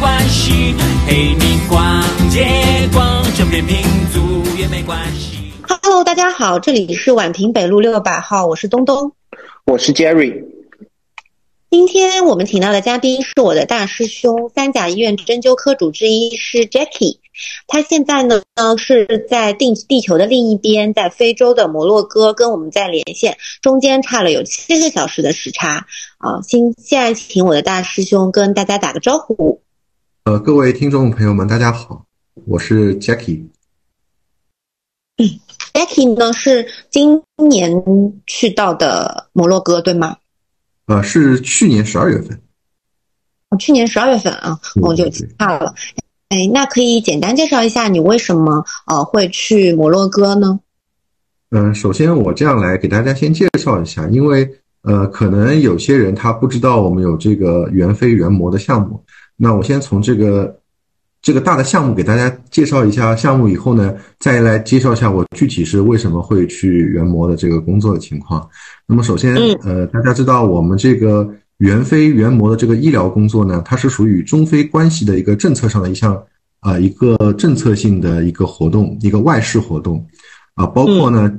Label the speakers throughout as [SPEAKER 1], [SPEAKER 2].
[SPEAKER 1] 关系，陪你逛街逛整片民族也没关系。
[SPEAKER 2] Hello，大家好，这里是宛平北路六百号，我是东东，
[SPEAKER 3] 我是 Jerry。
[SPEAKER 2] 今天我们请到的嘉宾是我的大师兄，三甲医院针灸科主治医师 Jackie。他现在呢呢是在地地球的另一边，在非洲的摩洛哥跟我们在连线，中间差了有七个小时的时差啊。现现在请我的大师兄跟大家打个招呼。
[SPEAKER 4] 呃，各位听众朋友们，大家好，我是 Jackie。
[SPEAKER 2] 嗯，Jackie 呢是今年去到的摩洛哥，对吗？
[SPEAKER 4] 呃，是去年十二月份。
[SPEAKER 2] 哦，去年十二月份啊，我就差了。哎，那可以简单介绍一下你为什么呃会去摩洛哥呢？
[SPEAKER 4] 嗯，首先我这样来给大家先介绍一下，因为呃，可能有些人他不知道我们有这个元飞元模的项目。那我先从这个这个大的项目给大家介绍一下项目，以后呢，再来介绍一下我具体是为什么会去元模的这个工作的情况。那么首先，呃，大家知道我们这个元非元模的这个医疗工作呢，它是属于中非关系的一个政策上的一项啊一个政策性的一个活动，一个外事活动。啊，包括呢，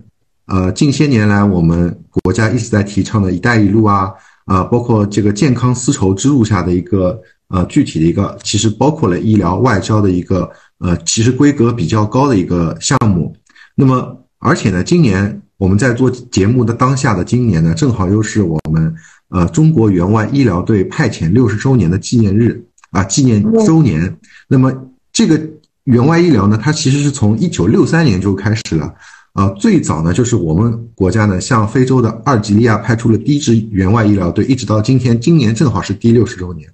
[SPEAKER 4] 呃，近些年来我们国家一直在提倡的一带一路啊啊，包括这个健康丝绸之路下的一个呃具体的一个，其实包括了医疗外交的一个呃，其实规格比较高的一个项目。那么而且呢，今年。我们在做节目的当下的今年呢，正好又是我们呃中国援外医疗队派遣六十周年的纪念日啊，纪念周年。那么这个援外医疗呢，它其实是从一九六三年就开始了啊，最早呢就是我们国家呢向非洲的阿尔及利亚派出了第一支援外医疗队，一直到今天，今年正好是第六十周年。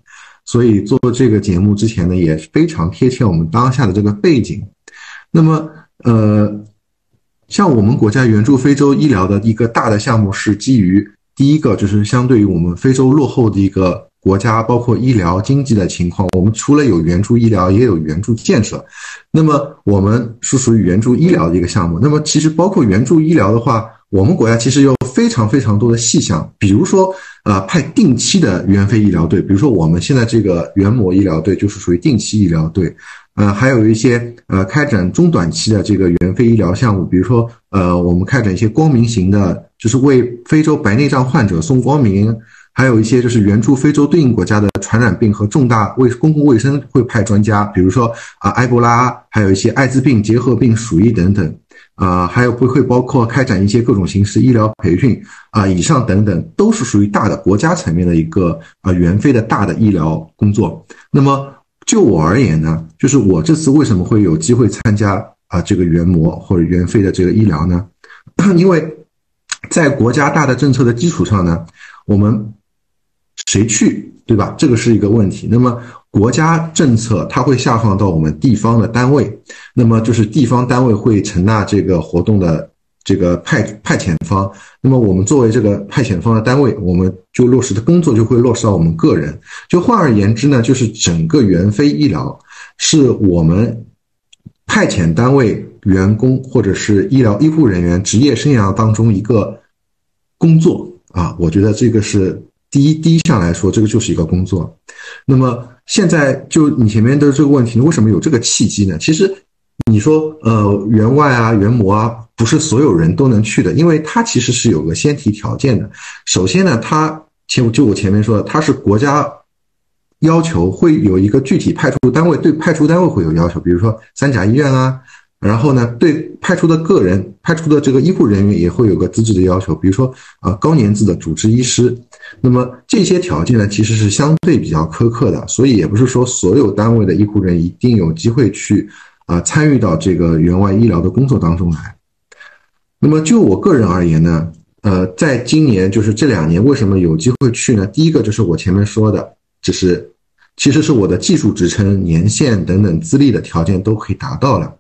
[SPEAKER 4] 所以做这个节目之前呢，也非常贴切我们当下的这个背景。那么呃。像我们国家援助非洲医疗的一个大的项目，是基于第一个，就是相对于我们非洲落后的一个国家，包括医疗经济的情况，我们除了有援助医疗，也有援助建设。那么我们是属于援助医疗的一个项目。那么其实包括援助医疗的话，我们国家其实有非常非常多的细项，比如说呃，派定期的援非医疗队，比如说我们现在这个援模医疗队就是属于定期医疗队。呃，还有一些呃，开展中短期的这个援非医疗项目，比如说呃，我们开展一些光明型的，就是为非洲白内障患者送光明；还有一些就是援助非洲对应国家的传染病和重大卫公共卫生会派专家，比如说啊，埃博拉，还有一些艾滋病结核病鼠疫等等，啊，还有会会包括开展一些各种形式医疗培训啊，以上等等都是属于大的国家层面的一个呃援非的大的医疗工作。那么。就我而言呢，就是我这次为什么会有机会参加啊这个援模或者援非的这个医疗呢？因为在国家大的政策的基础上呢，我们谁去，对吧？这个是一个问题。那么国家政策它会下放到我们地方的单位，那么就是地方单位会承纳这个活动的。这个派派遣方，那么我们作为这个派遣方的单位，我们就落实的工作就会落实到我们个人。就换而言之呢，就是整个援非医疗是我们派遣单位员工或者是医疗医护人员职业生涯当中一个工作啊。我觉得这个是第一第一项来说，这个就是一个工作。那么现在就你前面的这个问题，为什么有这个契机呢？其实。你说，呃，员外啊，员模啊，不是所有人都能去的，因为它其实是有个先提条件的。首先呢，它前就我前面说的，它是国家要求会有一个具体派出单位，对派出单位会有要求，比如说三甲医院啊，然后呢，对派出的个人、派出的这个医护人员也会有个资质的要求，比如说啊，高年资的主治医师。那么这些条件呢，其实是相对比较苛刻的，所以也不是说所有单位的医护人员一定有机会去。啊，参与到这个援外医疗的工作当中来。那么就我个人而言呢，呃，在今年就是这两年，为什么有机会去呢？第一个就是我前面说的，就是其实是我的技术职称、年限等等资历的条件都可以达到了。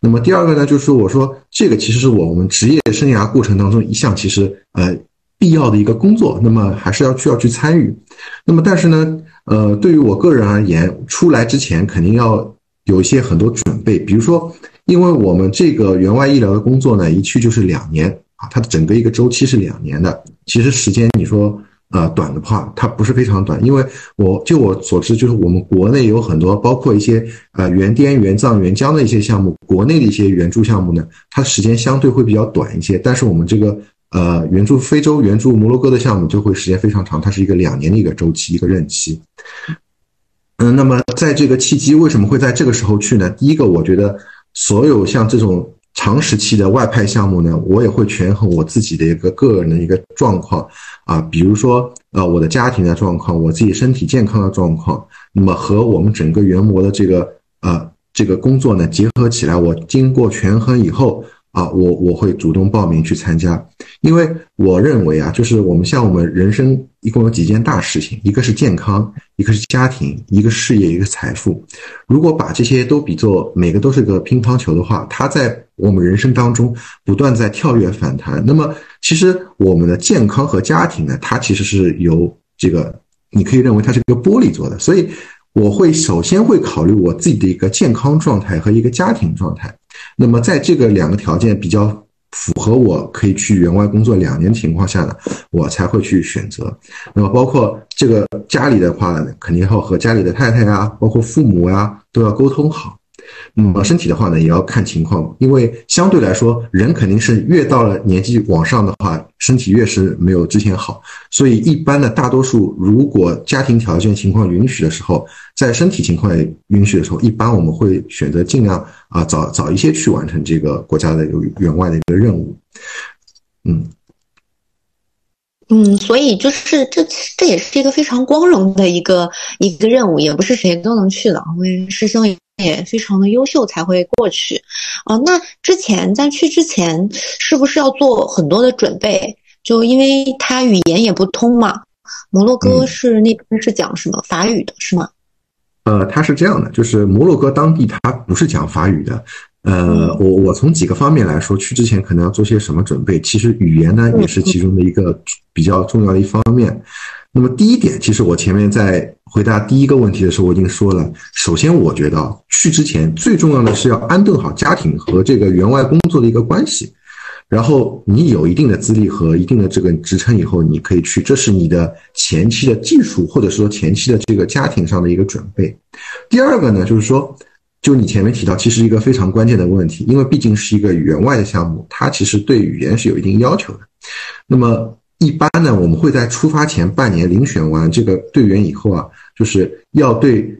[SPEAKER 4] 那么第二个呢，就是我说这个其实是我们职业生涯过程当中一项其实呃必要的一个工作，那么还是要需要去参与。那么但是呢，呃，对于我个人而言，出来之前肯定要。有一些很多准备，比如说，因为我们这个援外医疗的工作呢，一去就是两年啊，它的整个一个周期是两年的。其实时间你说，呃短的话，它不是非常短，因为我就我所知，就是我们国内有很多，包括一些呃原滇原藏原疆的一些项目，国内的一些援助项目呢，它时间相对会比较短一些，但是我们这个。呃，援助非洲、援助摩洛哥的项目就会时间非常长，它是一个两年的一个周期、一个任期。嗯，那么在这个契机，为什么会在这个时候去呢？第一个，我觉得所有像这种长时期的外派项目呢，我也会权衡我自己的一个个人的一个状况啊，比如说呃我的家庭的状况，我自己身体健康的状况，那么和我们整个原模的这个呃这个工作呢结合起来，我经过权衡以后。啊，我我会主动报名去参加，因为我认为啊，就是我们像我们人生一共有几件大事情，一个是健康，一个是家庭，一个事业，一个财富。如果把这些都比作每个都是个乒乓球的话，它在我们人生当中不断在跳跃反弹。那么，其实我们的健康和家庭呢，它其实是由这个，你可以认为它是一个玻璃做的。所以，我会首先会考虑我自己的一个健康状态和一个家庭状态。那么，在这个两个条件比较符合，我可以去员外工作两年情况下呢，我才会去选择。那么，包括这个家里的话，肯定要和家里的太太啊，包括父母啊，都要沟通好。那么身体的话呢，也要看情况，因为相对来说，人肯定是越到了年纪往上的话，身体越是没有之前好。所以一般的大多数，如果家庭条件情况允许的时候，在身体情况允许的时候，一般我们会选择尽量啊早早一些去完成这个国家的有员外的一个任务。嗯。
[SPEAKER 2] 嗯，所以就是这，这也是一个非常光荣的一个一个任务，也不是谁都能去的。因为师兄也也非常的优秀才会过去。啊，那之前在去之前，是不是要做很多的准备？就因为他语言也不通嘛。摩洛哥是那边是讲什么法语的，是吗？
[SPEAKER 4] 呃，他是这样的，就是摩洛哥当地他不是讲法语的。呃，我我从几个方面来说，去之前可能要做些什么准备？其实语言呢也是其中的一个比较重要的一方面。那么第一点，其实我前面在回答第一个问题的时候，我已经说了。首先，我觉得去之前最重要的是要安顿好家庭和这个员外工作的一个关系。然后你有一定的资历和一定的这个职称以后，你可以去，这是你的前期的技术或者说前期的这个家庭上的一个准备。第二个呢，就是说。就你前面提到，其实一个非常关键的问题，因为毕竟是一个员外的项目，它其实对语言是有一定要求的。那么一般呢，我们会在出发前半年遴选完这个队员以后啊，就是要对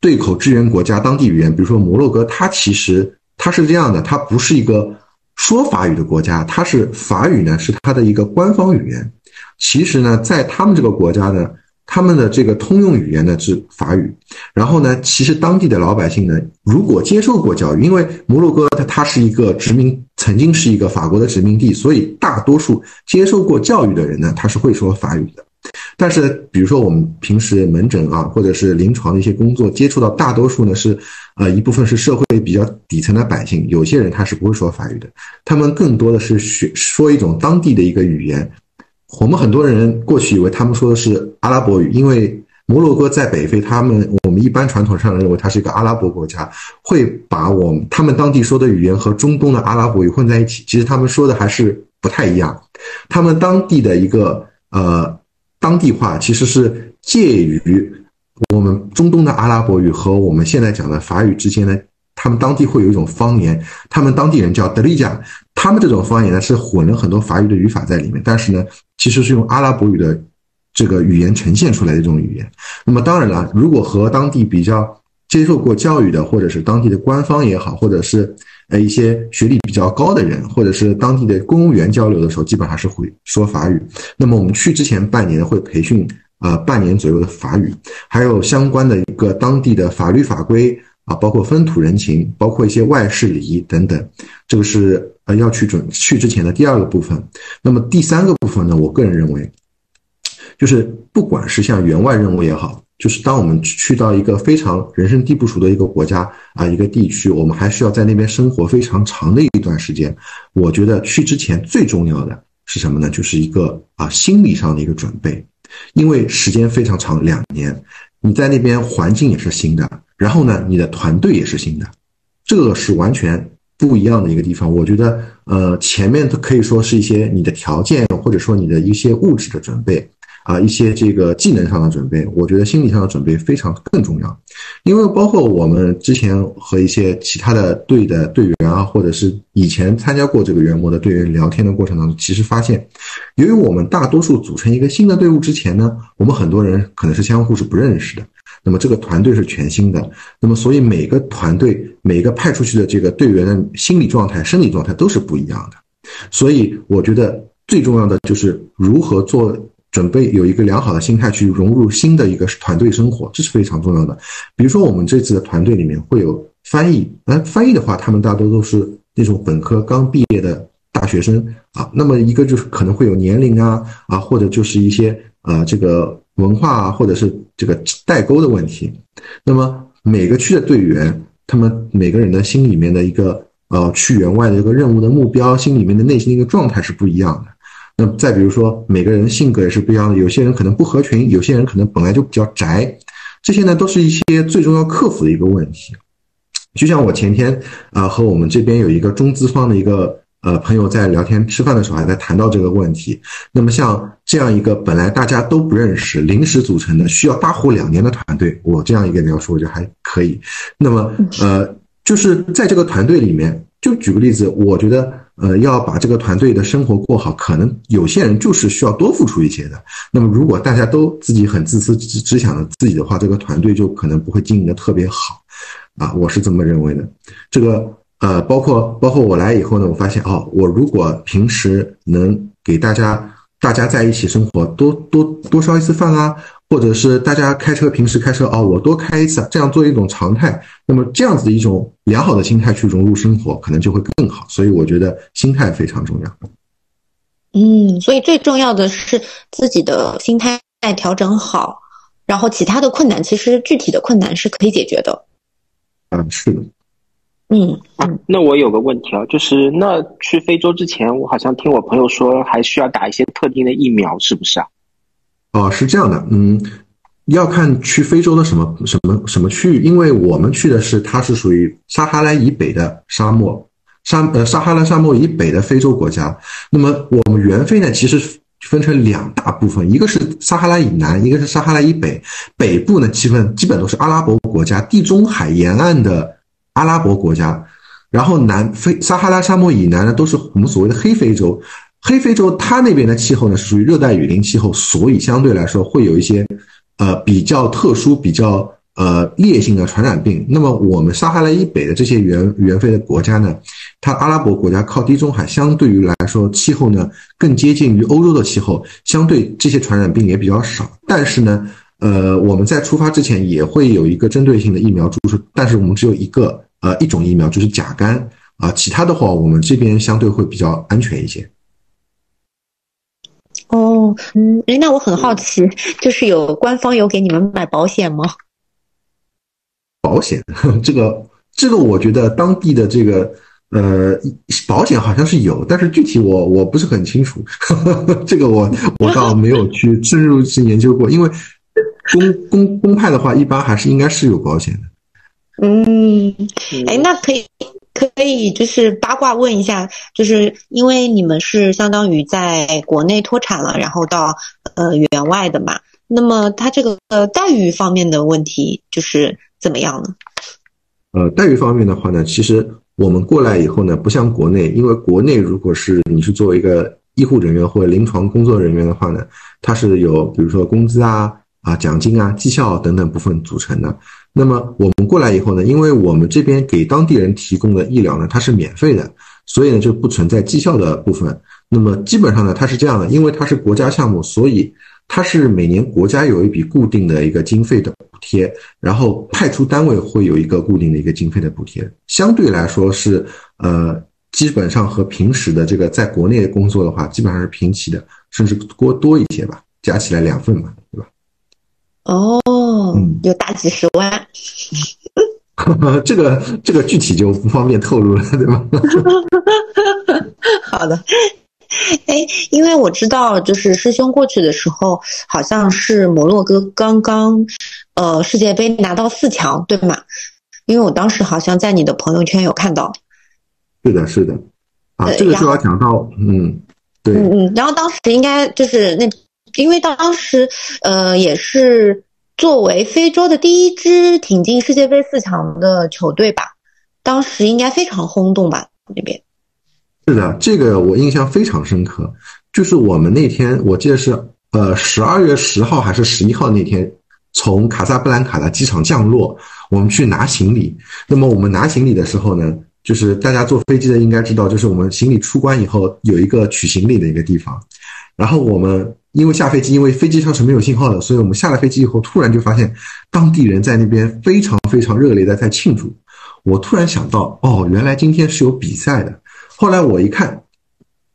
[SPEAKER 4] 对口支援国家当地语言，比如说摩洛哥，它其实它是这样的，它不是一个说法语的国家，它是法语呢是它的一个官方语言。其实呢，在他们这个国家呢。他们的这个通用语言呢是法语，然后呢，其实当地的老百姓呢，如果接受过教育，因为摩洛哥它它是一个殖民，曾经是一个法国的殖民地，所以大多数接受过教育的人呢，他是会说法语的。但是，比如说我们平时门诊啊，或者是临床的一些工作，接触到大多数呢是，呃，一部分是社会比较底层的百姓，有些人他是不会说法语的，他们更多的是学说一种当地的一个语言。我们很多人过去以为他们说的是阿拉伯语，因为摩洛哥在北非，他们我们一般传统上认为它是一个阿拉伯国家，会把我们他们当地说的语言和中东的阿拉伯语混在一起。其实他们说的还是不太一样，他们当地的一个呃当地话其实是介于我们中东的阿拉伯语和我们现在讲的法语之间的。他们当地会有一种方言，他们当地人叫德利加，他们这种方言呢是混了很多法语的语法在里面，但是呢，其实是用阿拉伯语的这个语言呈现出来的这种语言。那么当然了，如果和当地比较接受过教育的，或者是当地的官方也好，或者是呃一些学历比较高的人，或者是当地的公务员交流的时候，基本上是会说法语。那么我们去之前半年会培训呃半年左右的法语，还有相关的一个当地的法律法规。啊，包括风土人情，包括一些外事礼仪等等，这个是呃要去准去之前的第二个部分。那么第三个部分呢，我个人认为，就是不管是像员外任务也好，就是当我们去到一个非常人生地不熟的一个国家啊，一个地区，我们还需要在那边生活非常长的一段时间。我觉得去之前最重要的是什么呢？就是一个啊心理上的一个准备，因为时间非常长，两年，你在那边环境也是新的。然后呢，你的团队也是新的，这个是完全不一样的一个地方。我觉得，呃，前面可以说是一些你的条件或者说你的一些物质的准备，啊一些这个技能上的准备，我觉得心理上的准备非常更重要。因为包括我们之前和一些其他的队的队员啊，或者是以前参加过这个元模的队员聊天的过程当中，其实发现，由于我们大多数组成一个新的队伍之前呢，我们很多人可能是相互是不认识的。那么这个团队是全新的，那么所以每个团队每个派出去的这个队员的心理状态、生理状态都是不一样的。所以我觉得最重要的就是如何做准备，有一个良好的心态去融入新的一个团队生活，这是非常重要的。比如说我们这次的团队里面会有翻译，那翻译的话，他们大多都是那种本科刚毕业的大学生啊。那么一个就是可能会有年龄啊啊，或者就是一些呃这个。文化啊，或者是这个代沟的问题，那么每个区的队员，他们每个人的心里面的一个呃去员外的一个任务的目标，心里面的内心的一个状态是不一样的。那再比如说，每个人性格也是不一样的，有些人可能不合群，有些人可能本来就比较宅，这些呢都是一些最终要克服的一个问题。就像我前天啊和我们这边有一个中资方的一个。呃，朋友在聊天吃饭的时候还在谈到这个问题。那么像这样一个本来大家都不认识、临时组成的、需要搭伙两年的团队，我这样一个描述我觉得还可以。那么呃，就是在这个团队里面，就举个例子，我觉得呃要把这个团队的生活过好，可能有些人就是需要多付出一些的。那么如果大家都自己很自私、只只想着自己的话，这个团队就可能不会经营的特别好啊，我是这么认为的。这个。呃，包括包括我来以后呢，我发现哦，我如果平时能给大家大家在一起生活，多多多烧一次饭啊，或者是大家开车平时开车哦，我多开一次，这样做一种常态，那么这样子的一种良好的心态去融入生活，可能就会更好。所以我觉得心态非常重要。
[SPEAKER 2] 嗯，所以最重要的是自己的心态调整好，然后其他的困难，其实具体的困难是可以解决的。
[SPEAKER 4] 嗯，是的。
[SPEAKER 2] 嗯
[SPEAKER 3] 啊，那我有个问题啊，就是那去非洲之前，我好像听我朋友说还需要打一些特定的疫苗，是不是啊？
[SPEAKER 4] 哦，是这样的，嗯，要看去非洲的什么什么什么区域，因为我们去的是它是属于撒哈拉以北的沙漠，沙呃撒哈拉沙漠以北的非洲国家。那么我们援非呢，其实分成两大部分，一个是撒哈拉以南，一个是撒哈拉以北。北部呢，基本基本都是阿拉伯国家，地中海沿岸的。阿拉伯国家，然后南非撒哈拉沙漠以南呢，都是我们所谓的黑非洲。黑非洲它那边的气候呢是属于热带雨林气候，所以相对来说会有一些呃比较特殊、比较呃烈性的传染病。那么我们撒哈拉以北的这些原原非的国家呢，它阿拉伯国家靠地中海，相对于来说气候呢更接近于欧洲的气候，相对这些传染病也比较少。但是呢。呃，我们在出发之前也会有一个针对性的疫苗注射，但是我们只有一个呃一种疫苗，就是甲肝啊，其他的话我们这边相对会比较安全一些。
[SPEAKER 2] 哦，嗯，哎，那我很好奇，就是有官方有给你们买保险吗？
[SPEAKER 4] 保险，这个这个，我觉得当地的这个呃保险好像是有，但是具体我我不是很清楚，这个我我倒没有去 深入去研究过，因为。公公公派的话，一般还是应该是有保险的。
[SPEAKER 2] 嗯，哎，那可以可以就是八卦问一下，就是因为你们是相当于在国内脱产了，然后到呃员外的嘛，那么他这个呃待遇方面的问题就是怎么样呢？
[SPEAKER 4] 呃，待遇方面的话呢，其实我们过来以后呢，不像国内，因为国内如果是你是作为一个医护人员或者临床工作人员的话呢，它是有比如说工资啊。啊，奖金啊，绩效等等部分组成的。那么我们过来以后呢，因为我们这边给当地人提供的医疗呢，它是免费的，所以呢就不存在绩效的部分。那么基本上呢，它是这样的，因为它是国家项目，所以它是每年国家有一笔固定的一个经费的补贴，然后派出单位会有一个固定的一个经费的补贴，相对来说是呃，基本上和平时的这个在国内工作的话，基本上是平齐的，甚至多多一些吧，加起来两份嘛，对吧？
[SPEAKER 2] 哦，有大几十万，
[SPEAKER 4] 这个这个具体就不方便透露了，对吧？
[SPEAKER 2] 好的，哎，因为我知道，就是师兄过去的时候，好像是摩洛哥刚刚呃世界杯拿到四强，对吗？因为我当时好像在你的朋友圈有看到。
[SPEAKER 4] 是的，是的，啊，这个就要讲到，嗯，对，
[SPEAKER 2] 嗯嗯，然后当时应该就是那。因为当时呃也是作为非洲的第一支挺进世界杯四强的球队吧，当时应该非常轰动吧那边。
[SPEAKER 4] 是的，这个我印象非常深刻，就是我们那天我记得是呃十二月十号还是十一号那天。从卡萨布兰卡的机场降落，我们去拿行李。那么我们拿行李的时候呢，就是大家坐飞机的应该知道，就是我们行李出关以后有一个取行李的一个地方。然后我们因为下飞机，因为飞机上是没有信号的，所以我们下了飞机以后，突然就发现当地人在那边非常非常热烈的在庆祝。我突然想到，哦，原来今天是有比赛的。后来我一看，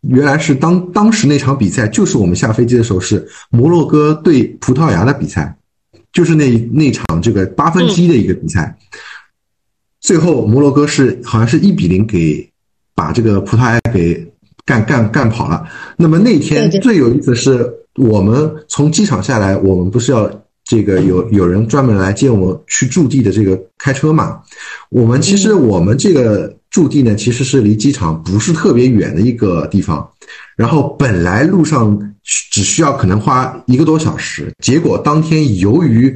[SPEAKER 4] 原来是当当时那场比赛就是我们下飞机的时候是摩洛哥对葡萄牙的比赛。就是那那场这个八分之一的一个比赛，最后摩洛哥是好像是一比零给把这个葡萄牙给干干干跑了。那么那天最有意思的是，我们从机场下来，我们不是要这个有有人专门来接我们去驻地的这个开车嘛？我们其实我们这个驻地呢，其实是离机场不是特别远的一个地方。然后本来路上只需要可能花一个多小时，结果当天由于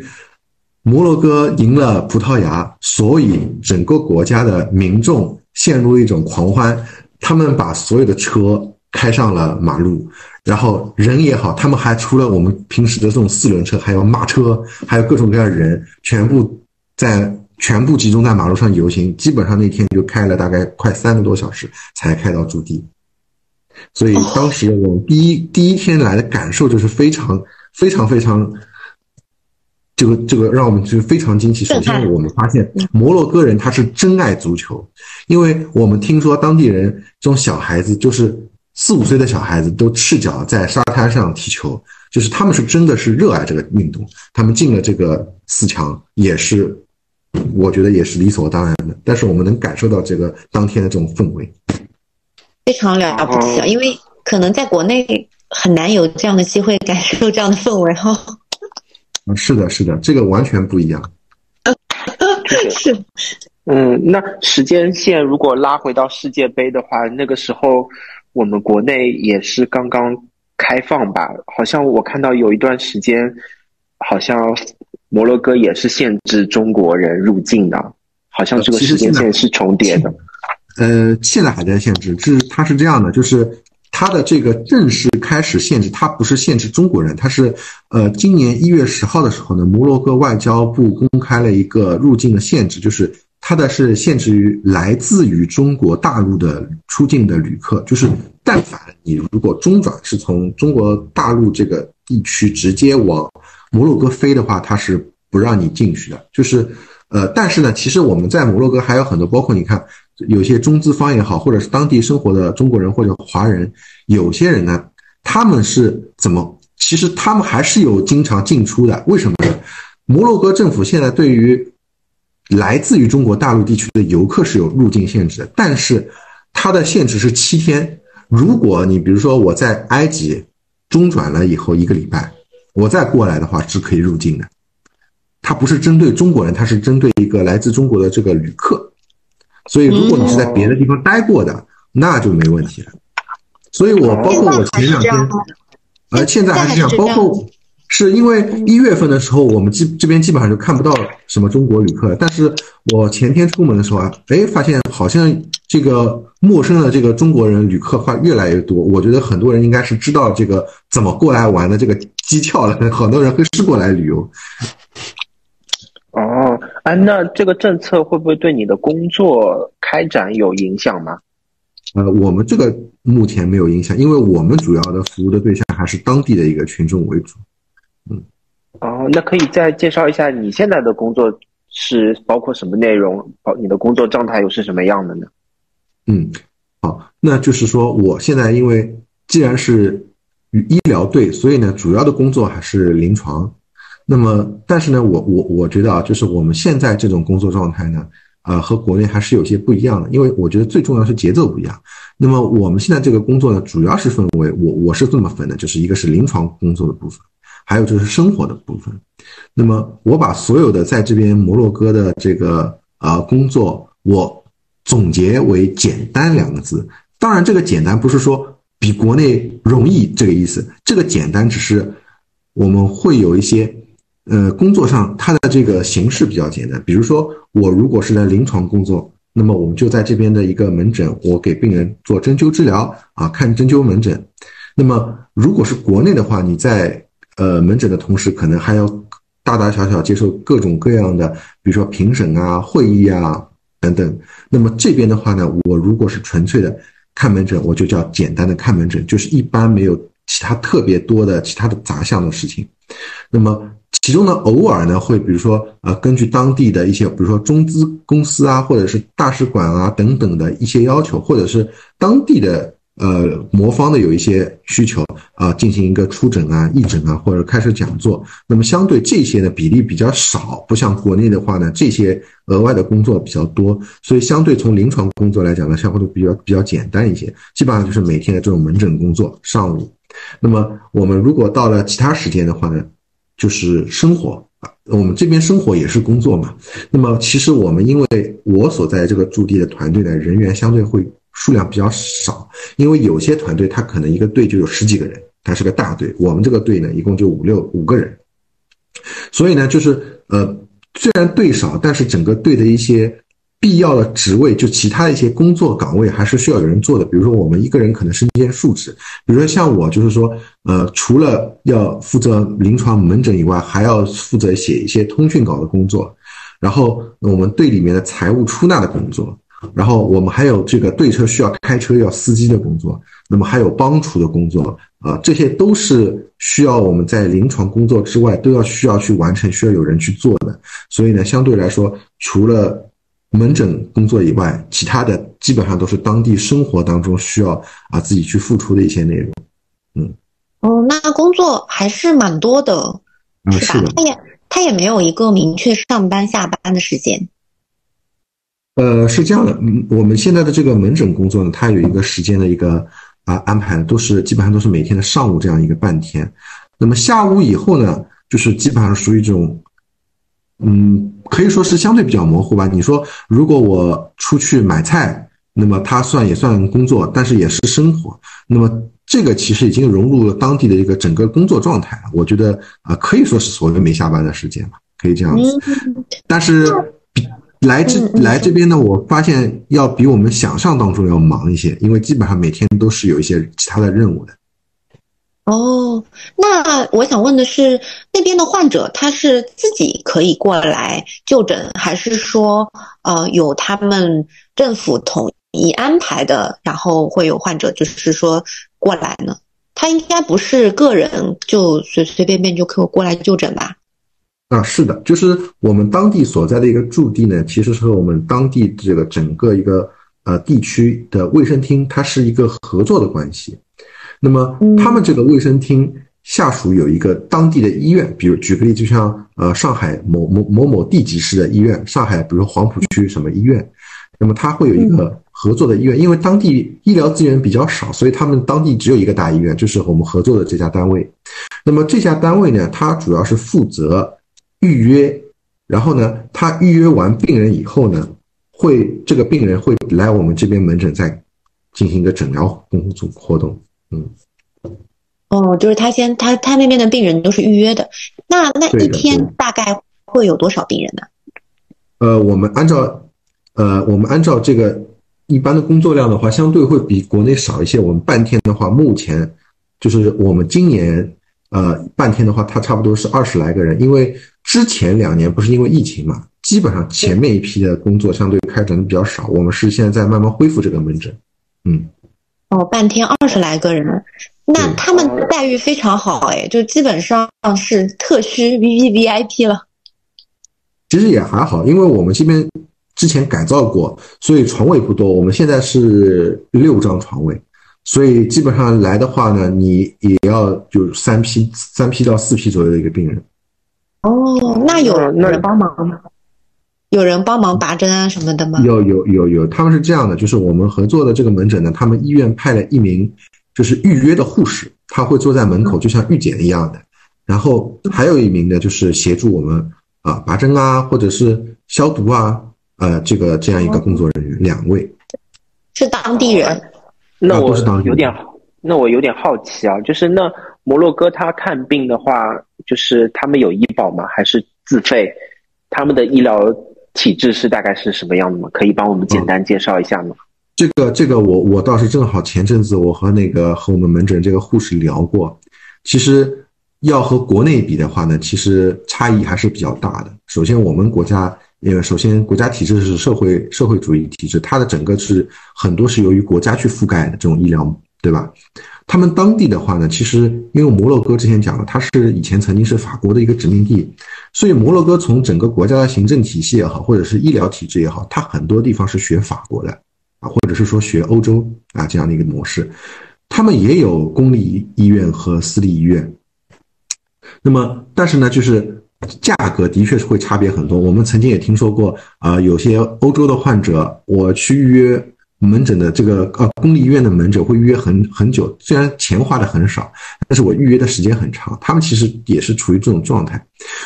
[SPEAKER 4] 摩洛哥赢了葡萄牙，所以整个国家的民众陷入一种狂欢，他们把所有的车开上了马路，然后人也好，他们还除了我们平时的这种四轮车，还有马车，还有各种各样的人，全部在全部集中在马路上游行，基本上那天就开了大概快三个多小时才开到驻地。所以当时我第一第一天来的感受就是非常非常非常，这个这个让我们就非常惊奇。首先我们发现摩洛哥人他是真爱足球，因为我们听说当地人这种小孩子就是四五岁的小孩子都赤脚在沙滩上踢球，就是他们是真的是热爱这个运动。他们进了这个四强也是，我觉得也是理所当然的。但是我们能感受到这个当天的这种氛围。
[SPEAKER 2] 非常了不起啊！因为可能在国内很难有这样的机会感受这样的氛围哈。
[SPEAKER 4] 嗯，是的，是的，这个完全不一样。
[SPEAKER 2] 是，
[SPEAKER 3] 嗯，那时间线如果拉回到世界杯的话，那个时候我们国内也是刚刚开放吧？好像我看到有一段时间，好像摩洛哥也是限制中国人入境的，好像这个时间线是重叠的。
[SPEAKER 4] 呃，现在还在限制，是它是这样的，就是它的这个正式开始限制，它不是限制中国人，它是呃，今年一月十号的时候呢，摩洛哥外交部公开了一个入境的限制，就是它的是限制于来自于中国大陆的出境的旅客，就是但凡你如果中转是从中国大陆这个地区直接往摩洛哥飞的话，它是不让你进去的，就是呃，但是呢，其实我们在摩洛哥还有很多，包括你看。有些中资方也好，或者是当地生活的中国人或者华人，有些人呢，他们是怎么？其实他们还是有经常进出的。为什么呢？摩洛哥政府现在对于来自于中国大陆地区的游客是有入境限制的，但是它的限制是七天。如果你比如说我在埃及中转了以后一个礼拜，我再过来的话是可以入境的。它不是针对中国人，它是针对一个来自中国的这个旅客。所以，如果你是在别的地方待过的，那就没问题了。所以我包括我前两天，呃，现在还是这样。包括是因为一月份的时候，我们基这边基本上就看不到什么中国旅客。但是我前天出门的时候啊，哎，发现好像这个陌生的这个中国人旅客话越来越多。我觉得很多人应该是知道这个怎么过来玩的这个机窍了，很多人会是过来旅游。
[SPEAKER 3] 哦，哎，那这个政策会不会对你的工作开展有影响吗？
[SPEAKER 4] 呃，我们这个目前没有影响，因为我们主要的服务的对象还是当地的一个群众为主。
[SPEAKER 3] 嗯，哦，那可以再介绍一下你现在的工作是包括什么内容？包，你的工作状态又是什么样的呢？
[SPEAKER 4] 嗯，好，那就是说，我现在因为既然是与医疗队，所以呢，主要的工作还是临床。那么，但是呢，我我我觉得啊，就是我们现在这种工作状态呢，呃，和国内还是有些不一样的。因为我觉得最重要是节奏不一样。那么我们现在这个工作呢，主要是分为我我是这么分的，就是一个是临床工作的部分，还有就是生活的部分。那么我把所有的在这边摩洛哥的这个呃工作，我总结为简单两个字。当然，这个简单不是说比国内容易这个意思，这个简单只是。我们会有一些，呃，工作上它的这个形式比较简单。比如说，我如果是在临床工作，那么我们就在这边的一个门诊，我给病人做针灸治疗啊，看针灸门诊。那么如果是国内的话，你在呃门诊的同时，可能还要大大小小接受各种各样的，比如说评审啊、会议啊等等。那么这边的话呢，我如果是纯粹的看门诊，我就叫简单的看门诊，就是一般没有。其他特别多的其他的杂项的事情，那么其中呢，偶尔呢会比如说呃，根据当地的一些，比如说中资公司啊，或者是大使馆啊等等的一些要求，或者是当地的呃魔方的有一些需求啊，进行一个出诊啊、义诊啊，或者开设讲座。那么相对这些的比例比较少，不像国内的话呢，这些额外的工作比较多，所以相对从临床工作来讲呢，相对比较比较简单一些，基本上就是每天的这种门诊工作，上午。那么我们如果到了其他时间的话呢，就是生活啊，我们这边生活也是工作嘛。那么其实我们因为我所在这个驻地的团队呢，人员相对会数量比较少，因为有些团队他可能一个队就有十几个人，他是个大队，我们这个队呢一共就五六五个人，所以呢就是呃虽然队少，但是整个队的一些。必要的职位，就其他一些工作岗位，还是需要有人做的。比如说，我们一个人可能身兼数职。比如说像我，就是说，呃，除了要负责临床门诊以外，还要负责写一些通讯稿的工作。然后我们队里面的财务出纳的工作，然后我们还有这个队车需要开车要司机的工作，那么还有帮厨的工作啊，这些都是需要我们在临床工作之外都要需要去完成，需要有人去做的。所以呢，相对来说，除了门诊工作以外，其他的基本上都是当地生活当中需要啊自己去付出的一些内容。嗯，
[SPEAKER 2] 哦，那工作还是蛮多的，是吧？他也他也没有一个明确上班下班的时间。
[SPEAKER 4] 呃，是这样的，嗯，我们现在的这个门诊工作呢，它有一个时间的一个啊安排，都是基本上都是每天的上午这样一个半天。那么下午以后呢，就是基本上属于这种。嗯，可以说是相对比较模糊吧。你说，如果我出去买菜，那么它算也算工作，但是也是生活。那么这个其实已经融入了当地的一个整个工作状态了。我觉得啊，可以说是所谓没下班的时间吧，可以这样子。但是来这来这边呢，我发现要比我们想象当中要忙一些，因为基本上每天都是有一些其他的任务的。
[SPEAKER 2] 哦，那我想问的是，那边的患者他是自己可以过来就诊，还是说，呃，有他们政府统一安排的，然后会有患者就是说过来呢？他应该不是个人就随随便便就可以过来就诊吧？
[SPEAKER 4] 啊，是的，就是我们当地所在的一个驻地呢，其实是和我们当地这个整个一个呃地区的卫生厅，它是一个合作的关系。那么他们这个卫生厅下属有一个当地的医院，比如举个例，就像呃上海某某某某地级市的医院，上海比如说黄浦区什么医院，那么它会有一个合作的医院，因为当地医疗资源比较少，所以他们当地只有一个大医院，就是我们合作的这家单位。那么这家单位呢，它主要是负责预约，然后呢，他预约完病人以后呢，会这个病人会来我们这边门诊再进行一个诊疗工作活动。嗯，
[SPEAKER 2] 哦，就是他先，他他那边的病人都是预约的，那那一天大概会有多少病人呢？
[SPEAKER 4] 呃，我们按照，呃，我们按照这个一般的工作量的话，相对会比国内少一些。我们半天的话，目前就是我们今年，呃，半天的话，它差不多是二十来个人，因为之前两年不是因为疫情嘛，基本上前面一批的工作相对开展的比较少，我们是现在在慢慢恢复这个门诊，嗯。
[SPEAKER 2] 哦，半天二十来个人，那他们待遇非常好哎，就基本上是特需 V V V I P 了。
[SPEAKER 4] 其实也还好，因为我们这边之前改造过，所以床位不多。我们现在是六张床位，所以基本上来的话呢，你也要就三批、三批到四批左右的一个病人。
[SPEAKER 2] 哦，那有人帮忙吗？有人帮忙拔针啊什么的吗？
[SPEAKER 4] 有有有有，他们是这样的，就是我们合作的这个门诊呢，他们医院派了一名就是预约的护士，他会坐在门口，就像预检一样的。然后还有一名呢，就是协助我们啊拔针啊，或者是消毒啊，呃，这个这样一个工作人员，两位
[SPEAKER 2] 是当地人。
[SPEAKER 3] 那我有点，那我有点好奇啊，就是那摩洛哥他看病的话，就是他们有医保吗？还是自费？他们的医疗体制是大概是什么样的吗？可以帮我们简单介绍一下吗？
[SPEAKER 4] 这个这个我我倒是正好前阵子我和那个和我们门诊这个护士聊过，其实要和国内比的话呢，其实差异还是比较大的。首先我们国家，呃，首先国家体制是社会社会主义体制，它的整个是很多是由于国家去覆盖的这种医疗，对吧？他们当地的话呢，其实因为摩洛哥之前讲了，它是以前曾经是法国的一个殖民地，所以摩洛哥从整个国家的行政体系也好，或者是医疗体制也好，它很多地方是学法国的。啊，或者是说学欧洲啊这样的一个模式，他们也有公立医院和私立医院。那么，但是呢，就是价格的确是会差别很多。我们曾经也听说过啊，有些欧洲的患者，我去预约。门诊的这个呃公立医院的门诊会预约很很久，虽然钱花的很少，但是我预约的时间很长。他们其实也是处于这种状态，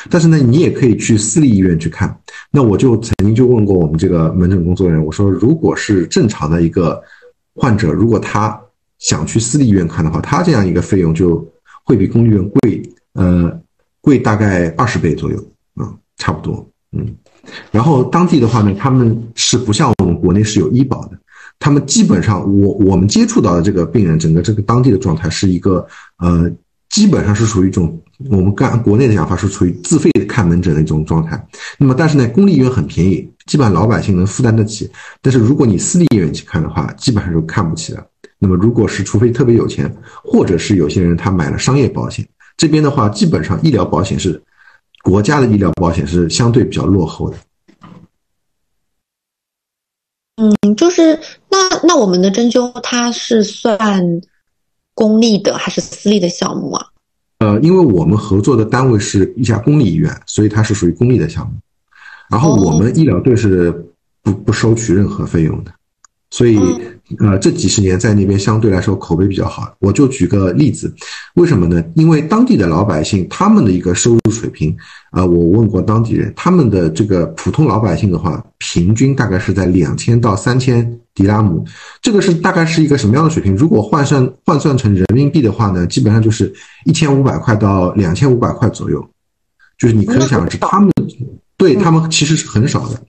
[SPEAKER 4] 但是呢，你也可以去私立医院去看。那我就曾经就问过我们这个门诊工作人员，我说如果是正常的一个患者，如果他想去私立医院看的话，他这样一个费用就会比公立医院贵，呃，贵大概二十倍左右，啊，差不多，嗯。然后当地的话呢，他们是不像我们国内是有医保的。他们基本上，我我们接触到的这个病人，整个这个当地的状态是一个，呃，基本上是属于一种我们干国内的讲法是处于自费看门诊的一种状态。那么，但是呢，公立医院很便宜，基本上老百姓能负担得起。但是如果你私立医院去看的话，基本上是看不起的。那么，如果是除非特别有钱，或者是有些人他买了商业保险，这边的话，基本上医疗保险是国家的医疗保险是相对比较落后的。
[SPEAKER 2] 嗯，就是那那我们的针灸它是算公立的还是私立的项目啊？
[SPEAKER 4] 呃，因为我们合作的单位是一家公立医院，所以它是属于公立的项目。然后我们医疗队是不不收取任何费用的，所以。呃，这几十年在那边相对来说口碑比较好。我就举个例子，为什么呢？因为当地的老百姓他们的一个收入水平，啊，我问过当地人，他们的这个普通老百姓的话，平均大概是在两千到三千迪拉姆，这个是大概是一个什么样的水平？如果换算换算成人民币的话呢，基本上就是一千五百块到两千五百块左右，就是你可想而知，他们对他们其实是很少的。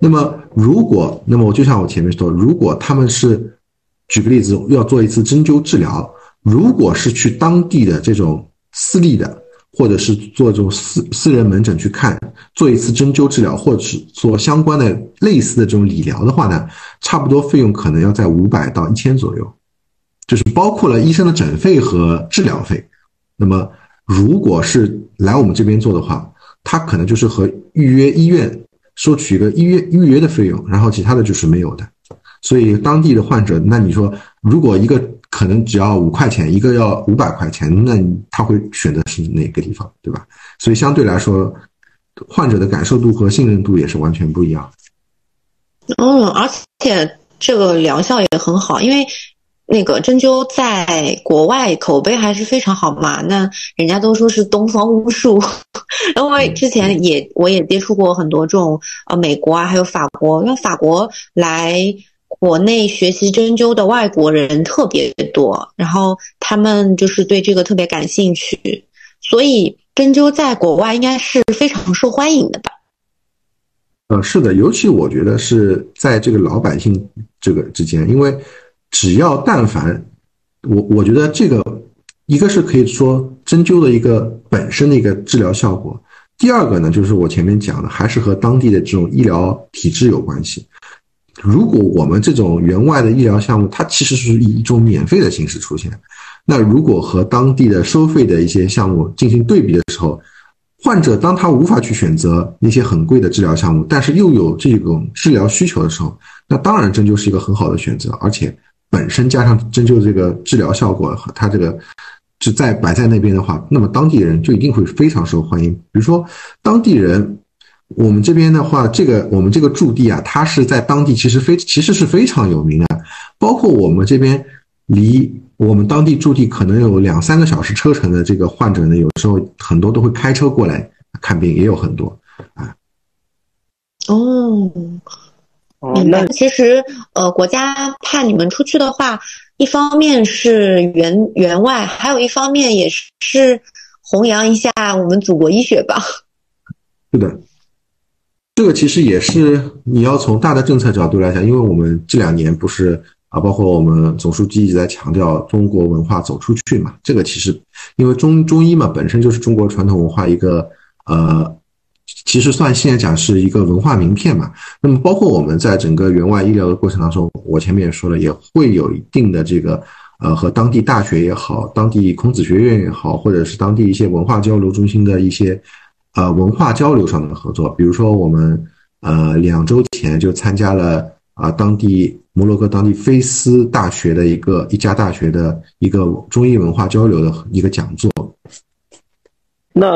[SPEAKER 4] 那么，如果那么我就像我前面说，如果他们是举个例子要做一次针灸治疗，如果是去当地的这种私立的，或者是做这种私私人门诊去看做一次针灸治疗，或者是做相关的类似的这种理疗的话呢，差不多费用可能要在五百到一千左右，就是包括了医生的诊费和治疗费。那么，如果是来我们这边做的话，他可能就是和预约医院。收取一个预约预约的费用，然后其他的就是没有的，所以当地的患者，那你说如果一个可能只要五块钱，一个要五百块钱，那他会选择是哪个地方，对吧？所以相对来说，患者的感受度和信任度也是完全不一样。
[SPEAKER 2] 嗯，而且这个疗效也很好，因为。那个针灸在国外口碑还是非常好嘛，那人家都说是东方巫术，因为之前也我也接触过很多这种呃美国啊，还有法国，因为法国来国内学习针灸的外国人特别多，然后他们就是对这个特别感兴趣，所以针灸在国外应该是非常受欢迎的吧？
[SPEAKER 4] 呃，是的，尤其我觉得是在这个老百姓这个之间，因为。只要但凡，我我觉得这个一个是可以说针灸的一个本身的一个治疗效果，第二个呢就是我前面讲的，还是和当地的这种医疗体制有关系。如果我们这种员外的医疗项目，它其实是以一种免费的形式出现，那如果和当地的收费的一些项目进行对比的时候，患者当他无法去选择那些很贵的治疗项目，但是又有这种治疗需求的时候，那当然针灸是一个很好的选择，而且。本身加上针灸这个治疗效果和它这个就在摆在那边的话，那么当地人就一定会非常受欢迎。比如说当地人，我们这边的话，这个我们这个驻地啊，它是在当地其实非其实是非常有名的。包括我们这边离我们当地驻地可能有两三个小时车程的这个患者呢，有时候很多都会开车过来看病，也有很多啊。
[SPEAKER 2] 哦。明白。其实，呃，国家派你们出去的话，一方面是援援外，还有一方面也是弘扬一下我们祖国医学吧。
[SPEAKER 4] 是的，这个其实也是你要从大的政策角度来讲，因为我们这两年不是啊，包括我们总书记一直在强调中国文化走出去嘛。这个其实因为中中医嘛本身就是中国传统文化一个呃。其实算现在讲是一个文化名片嘛。那么包括我们在整个援外医疗的过程当中，我前面也说了，也会有一定的这个呃和当地大学也好，当地孔子学院也好，或者是当地一些文化交流中心的一些呃文化交流上的合作。比如说我们呃两周前就参加了啊当地摩洛哥当地菲斯大学的一个一家大学的一个中医文化交流的一个讲座。
[SPEAKER 3] 那。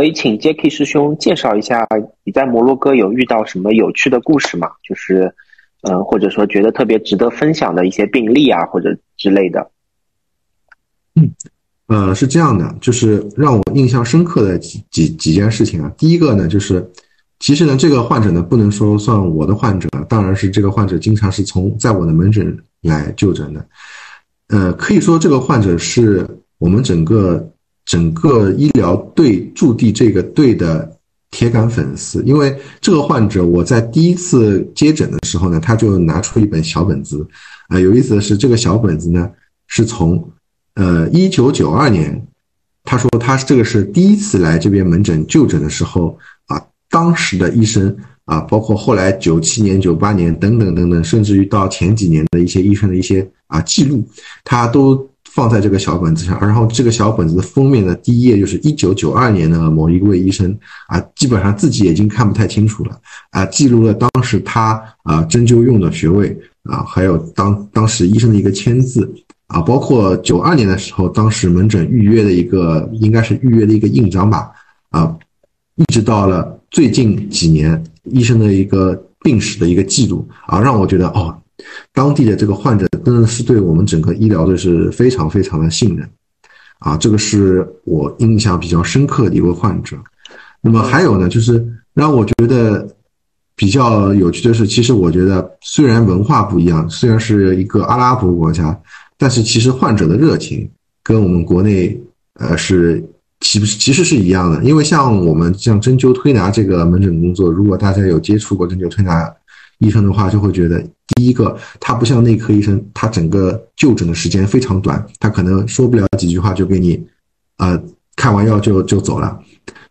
[SPEAKER 3] 可以请 Jacky 师兄介绍一下你在摩洛哥有遇到什么有趣的故事吗？就是，嗯，或者说觉得特别值得分享的一些病例啊，或者之类的。
[SPEAKER 4] 嗯，呃，是这样的，就是让我印象深刻的几几几件事情啊。第一个呢，就是其实呢，这个患者呢，不能说算我的患者，当然是这个患者经常是从在我的门诊来就诊的。呃，可以说这个患者是我们整个。整个医疗队驻地这个队的铁杆粉丝，因为这个患者我在第一次接诊的时候呢，他就拿出一本小本子，啊，有意思的是这个小本子呢是从呃一九九二年，他说他这个是第一次来这边门诊就诊的时候啊，当时的医生啊，包括后来九七年、九八年等等等等，甚至于到前几年的一些医生的一些啊记录，他都。放在这个小本子上，然后这个小本子的封面的第一页就是一九九二年的某一位医生啊，基本上自己已经看不太清楚了啊，记录了当时他啊针灸用的穴位啊，还有当当时医生的一个签字啊，包括九二年的时候，当时门诊预约的一个应该是预约的一个印章吧啊，一直到了最近几年医生的一个病史的一个记录啊，让我觉得哦。当地的这个患者真的是对我们整个医疗队是非常非常的信任，啊，这个是我印象比较深刻的一位患者。那么还有呢，就是让我觉得比较有趣的是，其实我觉得虽然文化不一样，虽然是一个阿拉伯国家，但是其实患者的热情跟我们国内呃是其其实是一样的。因为像我们像针灸推拿这个门诊工作，如果大家有接触过针灸推拿。医生的话就会觉得，第一个，他不像内科医生，他整个就诊的时间非常短，他可能说不了几句话就给你，呃，开完药就就走了。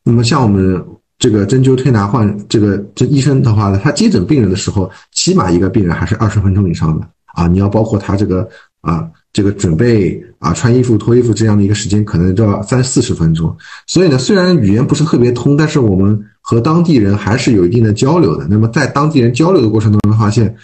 [SPEAKER 4] 那么像我们这个针灸推拿患这个这医生的话呢，他接诊病人的时候，起码一个病人还是二十分钟以上的啊，你要包括他这个啊这个准备啊穿衣服脱衣服这样的一个时间，可能都要三四十分钟。所以呢，虽然语言不是特别通，但是我们。和当地人还是有一定的交流的。那么在当地人交流的过程中，发现，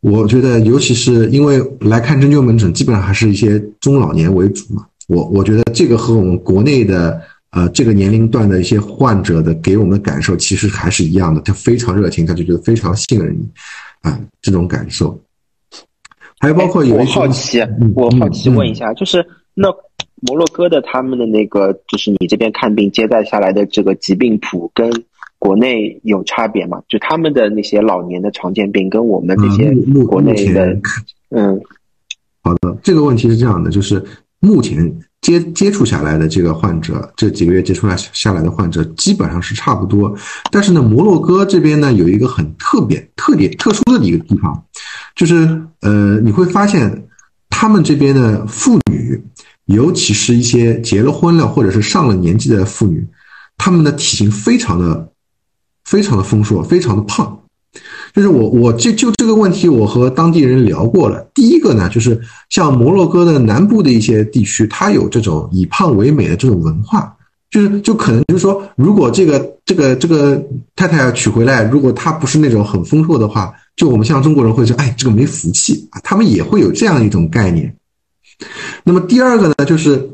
[SPEAKER 4] 我觉得尤其是因为来看针灸门诊，基本上还是一些中老年为主嘛。我我觉得这个和我们国内的呃这个年龄段的一些患者的给我们的感受其实还是一样的。他非常热情，他就觉得非常信任你，啊，这种感受。还有包括有
[SPEAKER 3] 我好奇，我好奇问一下，就是那。摩洛哥的他们的那个，就是你这边看病接待下来的这个疾病谱，跟国内有差别吗？就他们的那些老年的常见病，跟我们这些国内的，嗯，
[SPEAKER 4] 好的，这个问题是这样的，就是目前接接触下来的这个患者，这几个月接触来下来的患者基本上是差不多，但是呢，摩洛哥这边呢有一个很特别、特别特殊的一个地方，就是呃，你会发现他们这边的妇女。尤其是一些结了婚了或者是上了年纪的妇女，她们的体型非常的、非常的丰硕，非常的胖。就是我，我就就这个问题，我和当地人聊过了。第一个呢，就是像摩洛哥的南部的一些地区，它有这种以胖为美的这种文化，就是就可能就是说，如果这个这个这个太太要娶回来，如果她不是那种很丰硕的话，就我们像中国人会说，哎，这个没福气啊，他们也会有这样一种概念。那么第二个呢，就是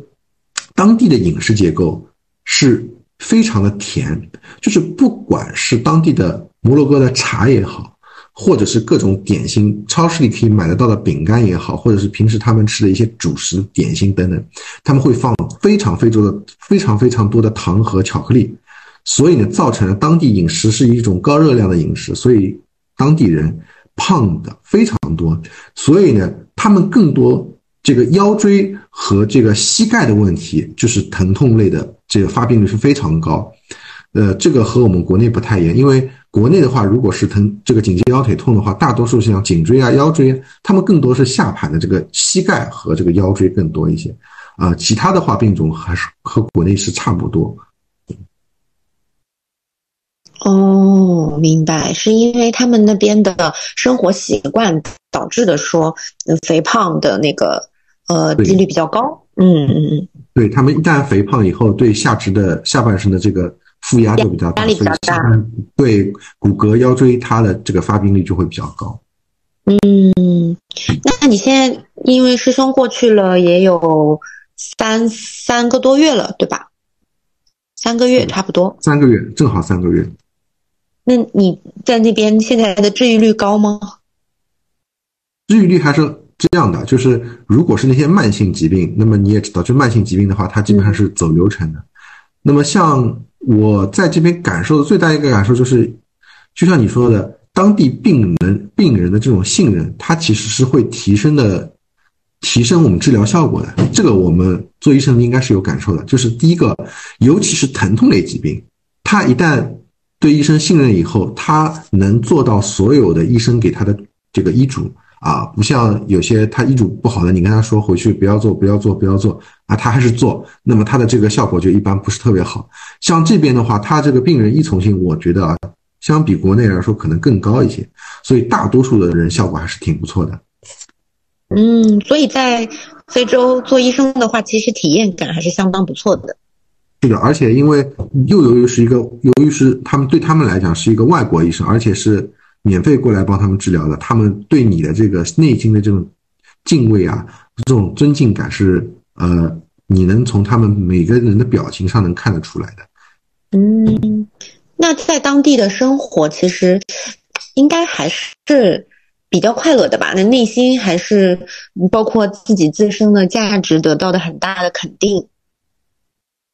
[SPEAKER 4] 当地的饮食结构是非常的甜，就是不管是当地的摩洛哥的茶也好，或者是各种点心，超市里可以买得到的饼干也好，或者是平时他们吃的一些主食点心等等，他们会放非常非常的非常非常多的糖和巧克力，所以呢，造成了当地饮食是一种高热量的饮食，所以当地人胖的非常多，所以呢。他们更多这个腰椎和这个膝盖的问题，就是疼痛类的这个发病率是非常高。呃，这个和我们国内不太一样，因为国内的话，如果是疼这个颈肩腰腿痛的话，大多数像颈椎啊、腰椎，他们更多是下盘的这个膝盖和这个腰椎更多一些。啊，其他的话病种还是和国内是差不多。
[SPEAKER 2] 哦，明白，是因为他们那边的生活习惯导致的，说肥胖的那个呃几率比较高。嗯嗯嗯，
[SPEAKER 4] 对他们一旦肥胖以后，对下肢的下半身的这个负压就比较大，
[SPEAKER 2] 压力比较大
[SPEAKER 4] 对骨骼、腰椎它的这个发病率就会比较高。
[SPEAKER 2] 嗯，那你现在因为师兄过去了也有三三个多月了，对吧？三个月差不多。
[SPEAKER 4] 三个月，正好三个月。
[SPEAKER 2] 那你在那边现在的治愈率高吗？
[SPEAKER 4] 治愈率还是这样的，就是如果是那些慢性疾病，那么你也知道，就慢性疾病的话，它基本上是走流程的。那么像我在这边感受的最大一个感受就是，就像你说的，当地病人病人的这种信任，它其实是会提升的，提升我们治疗效果的。这个我们做医生的应该是有感受的。就是第一个，尤其是疼痛类疾病，它一旦对医生信任以后，他能做到所有的医生给他的这个医嘱啊，不像有些他医嘱不好的，你跟他说回去不要做，不要做，不要做啊，他还是做，那么他的这个效果就一般不是特别好。像这边的话，他这个病人依从性，我觉得啊，相比国内来说可能更高一些，所以大多数的人效果还是挺不错的。
[SPEAKER 2] 嗯，所以在非洲做医生的话，其实体验感还是相当不错的。
[SPEAKER 4] 是的，而且因为又由于是一个，由于是他们对他们来讲是一个外国医生，而且是免费过来帮他们治疗的，他们对你的这个内心的这种敬畏啊，这种尊敬感是呃，你能从他们每个人的表情上能看得出来的。
[SPEAKER 2] 嗯，那在当地的生活其实应该还是比较快乐的吧？那内心还是包括自己自身的价值得到的很大的肯定。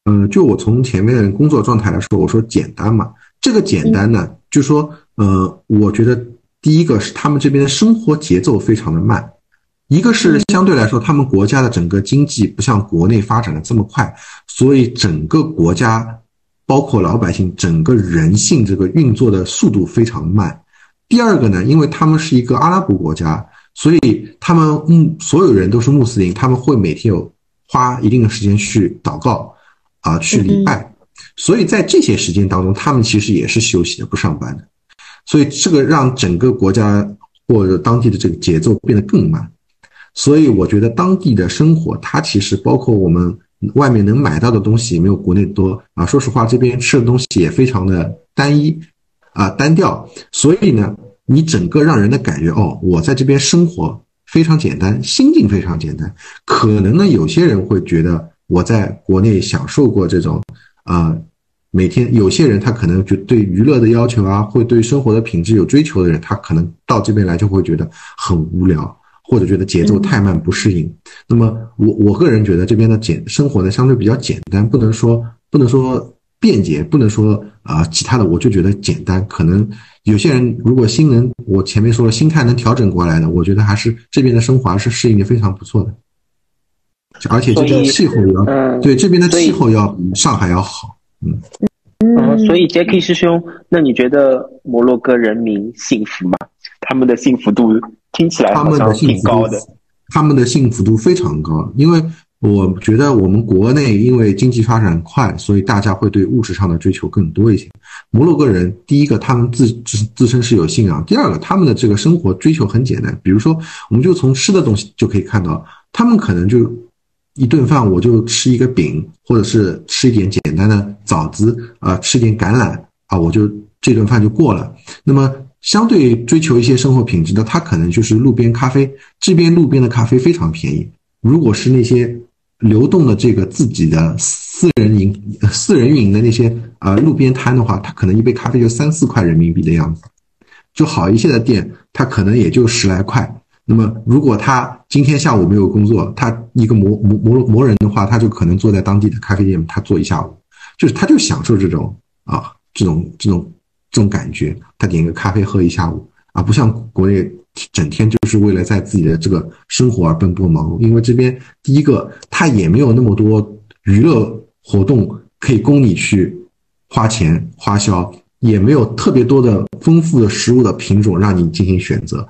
[SPEAKER 4] 嗯，就我从前面的工作状态来说，我说简单嘛，这个简单呢，就说呃，我觉得第一个是他们这边的生活节奏非常的慢，一个是相对来说他们国家的整个经济不像国内发展的这么快，所以整个国家包括老百姓整个人性这个运作的速度非常慢。第二个呢，因为他们是一个阿拉伯国家，所以他们嗯所有人都是穆斯林，他们会每天有花一定的时间去祷告。啊，去礼拜，所以在这些时间当中，他们其实也是休息的，不上班的，所以这个让整个国家或者当地的这个节奏变得更慢。所以我觉得当地的生活，它其实包括我们外面能买到的东西也没有国内多啊。说实话，这边吃的东西也非常的单一啊，单调。所以呢，你整个让人的感觉哦，我在这边生活非常简单，心境非常简单。可能呢，有些人会觉得。我在国内享受过这种，啊，每天有些人他可能就对娱乐的要求啊，会对生活的品质有追求的人，他可能到这边来就会觉得很无聊，或者觉得节奏太慢不适应。那么我我个人觉得这边的简生活呢相对比较简单，不能说不能说便捷，不能说啊其他的，我就觉得简单。可能有些人如果心能，我前面说了心态能调整过来的，我觉得还是这边的生活还是适应的非常不错的。而且这个气候要、
[SPEAKER 3] 嗯、
[SPEAKER 4] 对这边的气候要比上海要好，嗯
[SPEAKER 3] 嗯，所以 Jackie 师兄，那你觉得摩洛哥人民幸福吗？他们的幸福度听起来好像挺高的，
[SPEAKER 4] 他们的幸福度非常高，因为我觉得我们国内因为经济发展快，所以大家会对物质上的追求更多一些。摩洛哥人第一个他们自自自身是有信仰，第二个他们的这个生活追求很简单，比如说我们就从吃的东西就可以看到，他们可能就。一顿饭我就吃一个饼，或者是吃一点简单的枣子啊，吃点橄榄啊，我就这顿饭就过了。那么相对追求一些生活品质的，他可能就是路边咖啡。这边路边的咖啡非常便宜，如果是那些流动的这个自己的私人营、私人运营的那些啊路边摊的话，它可能一杯咖啡就三四块人民币的样子。就好一些的店，它可能也就十来块。那么，如果他今天下午没有工作，他一个摩摩摩摩人的话，他就可能坐在当地的咖啡店，他坐一下午，就是他就享受这种啊，这种这种这种感觉，他点一个咖啡喝一下午啊，不像国内整天就是为了在自己的这个生活而奔波忙碌。因为这边第一个，他也没有那么多娱乐活动可以供你去花钱花销，也没有特别多的丰富的食物的品种让你进行选择。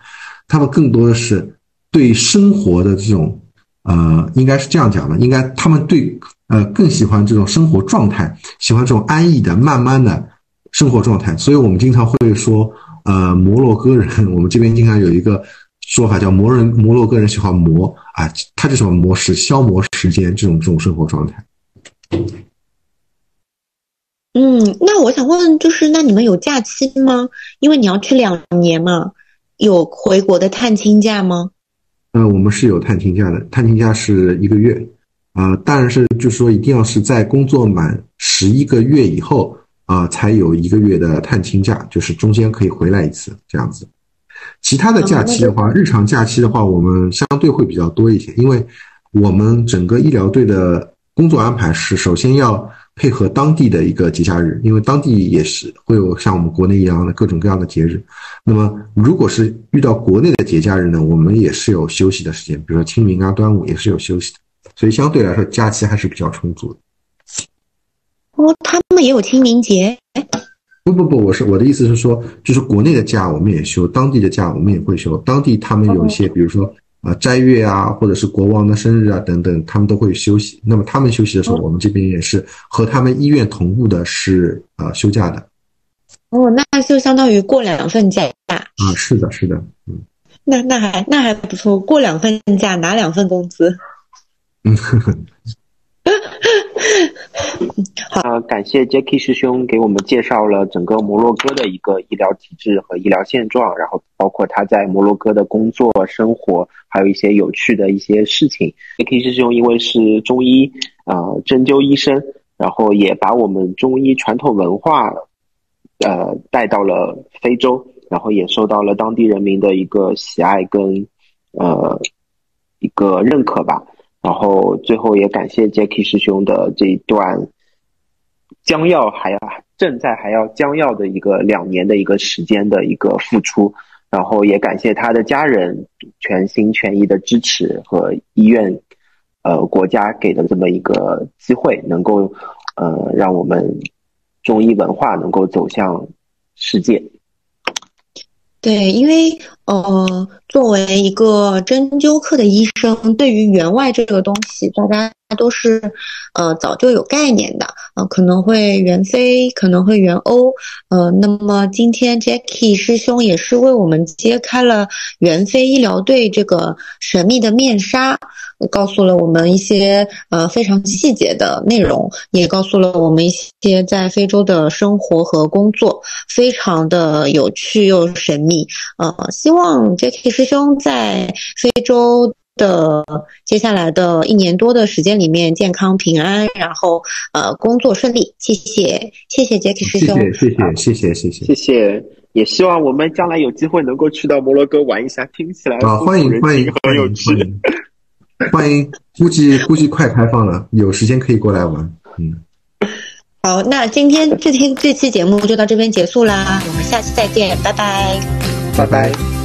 [SPEAKER 4] 他们更多的是对生活的这种，呃，应该是这样讲的，应该他们对呃更喜欢这种生活状态，喜欢这种安逸的、慢慢的生活状态。所以我们经常会说，呃，摩洛哥人，我们这边经常有一个说法叫摩人摩洛哥人喜欢磨啊，他就喜欢磨时消磨时间这种这种生活状态。
[SPEAKER 2] 嗯，那我想问，就是那你们有假期吗？因为你要去两年嘛。有回国的探亲假吗？
[SPEAKER 4] 呃，我们是有探亲假的，探亲假是一个月，啊，当然是就是说一定要是在工作满十一个月以后啊，才有一个月的探亲假，就是中间可以回来一次这样子。其他的假期的话，日常假期的话，我们相对会比较多一些，因为我们整个医疗队的工作安排是首先要。配合当地的一个节假日，因为当地也是会有像我们国内一样的各种各样的节日。那么，如果是遇到国内的节假日呢，我们也是有休息的时间，比如说清明啊、端午也是有休息的，所以相对来说假期还是比较充足的。
[SPEAKER 2] 哦，他们也有清明节？
[SPEAKER 4] 不不不，我是我的意思是说，就是国内的假我们也休，当地的假我们也会休。当地他们有一些，比如说。啊，斋月啊，或者是国王的生日啊，等等，他们都会休息。那么他们休息的时候，我们这边也是和他们医院同步的，是啊休假的。
[SPEAKER 2] 哦，那就相当于过两份假。
[SPEAKER 4] 啊，是的，是的，
[SPEAKER 2] 嗯。那那还那还不错，过两份假拿两份工资。
[SPEAKER 4] 嗯 呵呵。
[SPEAKER 3] 好，感谢 Jacky 师兄给我们介绍了整个摩洛哥的一个医疗体制和医疗现状，然后包括他在摩洛哥的工作生活，还有一些有趣的一些事情。Jacky 师兄因为是中医啊针灸医生，然后也把我们中医传统文化呃带到了非洲，然后也受到了当地人民的一个喜爱跟呃一个认可吧。然后最后也感谢 Jacky 师兄的这一段将要还要正在还要将要的一个两年的一个时间的一个付出，然后也感谢他的家人全心全意的支持和医院呃国家给的这么一个机会，能够呃让我们中医文化能够走向世界。
[SPEAKER 2] 对，因为呃，作为一个针灸科的医生，对于员外这个东西，大家都是呃早就有概念的，呃，可能会援非，可能会援欧，呃，那么今天 Jacky 师兄也是为我们揭开了援非医疗队这个神秘的面纱。告诉了我们一些呃非常细节的内容，也告诉了我们一些在非洲的生活和工作，非常的有趣又神秘。呃，希望 Jacky 师兄在非洲的接下来的一年多的时间里面健康平安，然后呃工作顺利。谢谢，谢谢 Jacky 师兄，
[SPEAKER 4] 谢谢，谢谢，谢谢，
[SPEAKER 3] 谢谢。也希望我们将来有机会能够去到摩洛哥玩一下，听起来
[SPEAKER 4] 啊，欢迎欢迎，
[SPEAKER 3] 很有趣。
[SPEAKER 4] 欢迎，估计估计快开放了，有时间可以过来玩。嗯，
[SPEAKER 2] 好，那今天这天这期节目就到这边结束啦，我们下期再见，拜拜，
[SPEAKER 3] 拜拜。